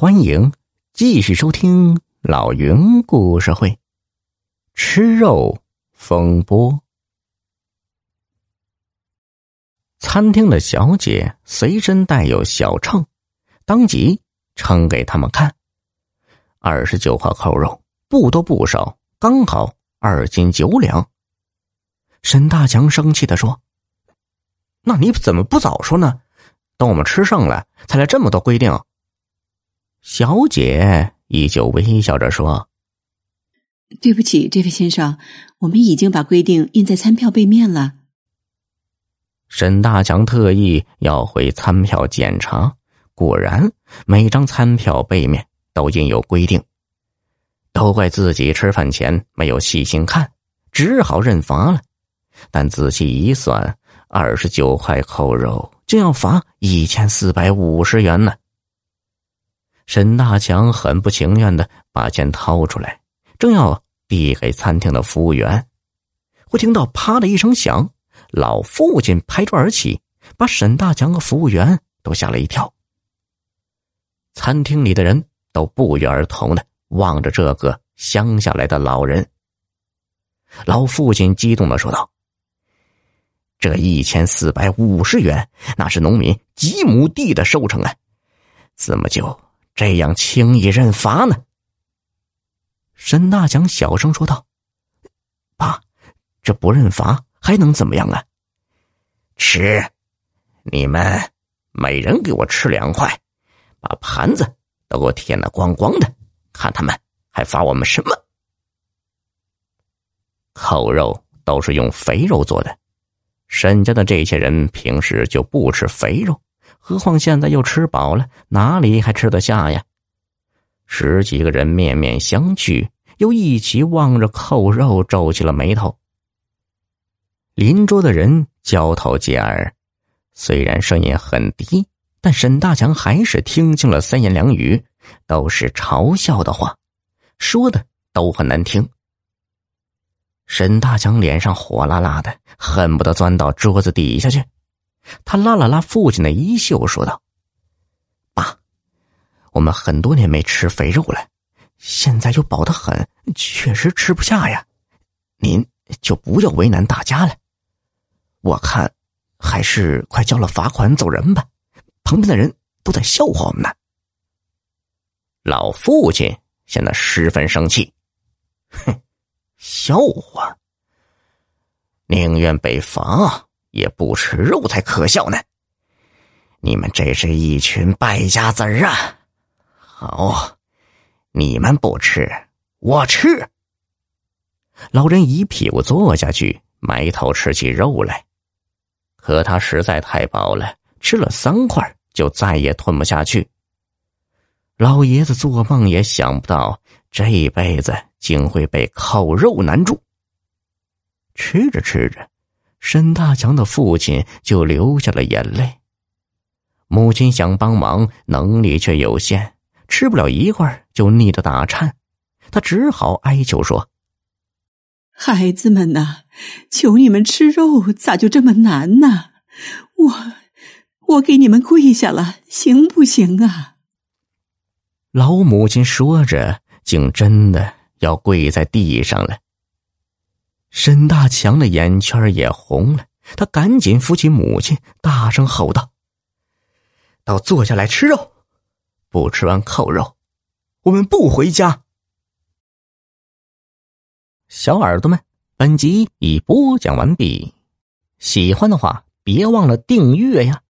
欢迎继续收听老云故事会，《吃肉风波》。餐厅的小姐随身带有小秤，当即称给他们看：二十九号扣肉，不多不少，刚好二斤九两。沈大强生气的说：“那你怎么不早说呢？等我们吃剩了，才来这么多规定。”小姐依旧微笑着说：“对不起，这位先生，我们已经把规定印在餐票背面了。”沈大强特意要回餐票检查，果然每张餐票背面都印有规定。都怪自己吃饭前没有细心看，只好认罚了。但仔细一算，二十九块扣肉就要罚一千四百五十元呢。沈大强很不情愿的把钱掏出来，正要递给餐厅的服务员，会听到“啪”的一声响，老父亲拍桌而起，把沈大强和服务员都吓了一跳。餐厅里的人都不约而同的望着这个乡下来的老人。老父亲激动的说道：“这一千四百五十元，那是农民几亩地的收成啊，怎么就……”这样轻易认罚呢？沈大强小声说道：“爸，这不认罚还能怎么样啊？吃，你们每人给我吃两块，把盘子都给我填的光光的，看他们还罚我们什么？扣肉都是用肥肉做的，沈家的这些人平时就不吃肥肉。”何况现在又吃饱了，哪里还吃得下呀？十几个人面面相觑，又一起望着扣肉，皱起了眉头。邻桌的人交头接耳，虽然声音很低，但沈大强还是听清了三言两语，都是嘲笑的话，说的都很难听。沈大强脸上火辣辣的，恨不得钻到桌子底下去。他拉了拉父亲的衣袖，说道：“爸，我们很多年没吃肥肉了，现在又饱得很，确实吃不下呀。您就不要为难大家了。我看，还是快交了罚款走人吧。旁边的人都在笑话我们呢。”老父亲显得十分生气，哼，笑话，宁愿被罚。也不吃肉才可笑呢！你们这是一群败家子儿啊！好，你们不吃，我吃。老人一屁股坐下去，埋头吃起肉来。可他实在太饱了，吃了三块就再也吞不下去。老爷子做梦也想不到，这辈子竟会被烤肉难住。吃着吃着。沈大强的父亲就流下了眼泪。母亲想帮忙，能力却有限，吃不了一会儿就腻得打颤。他只好哀求说：“孩子们呐，求你们吃肉，咋就这么难呢？我，我给你们跪下了，行不行啊？”老母亲说着，竟真的要跪在地上了。沈大强的眼圈也红了，他赶紧扶起母亲，大声吼道：“到坐下来吃肉，不吃完扣肉，我们不回家。”小耳朵们，本集已播讲完毕，喜欢的话别忘了订阅呀。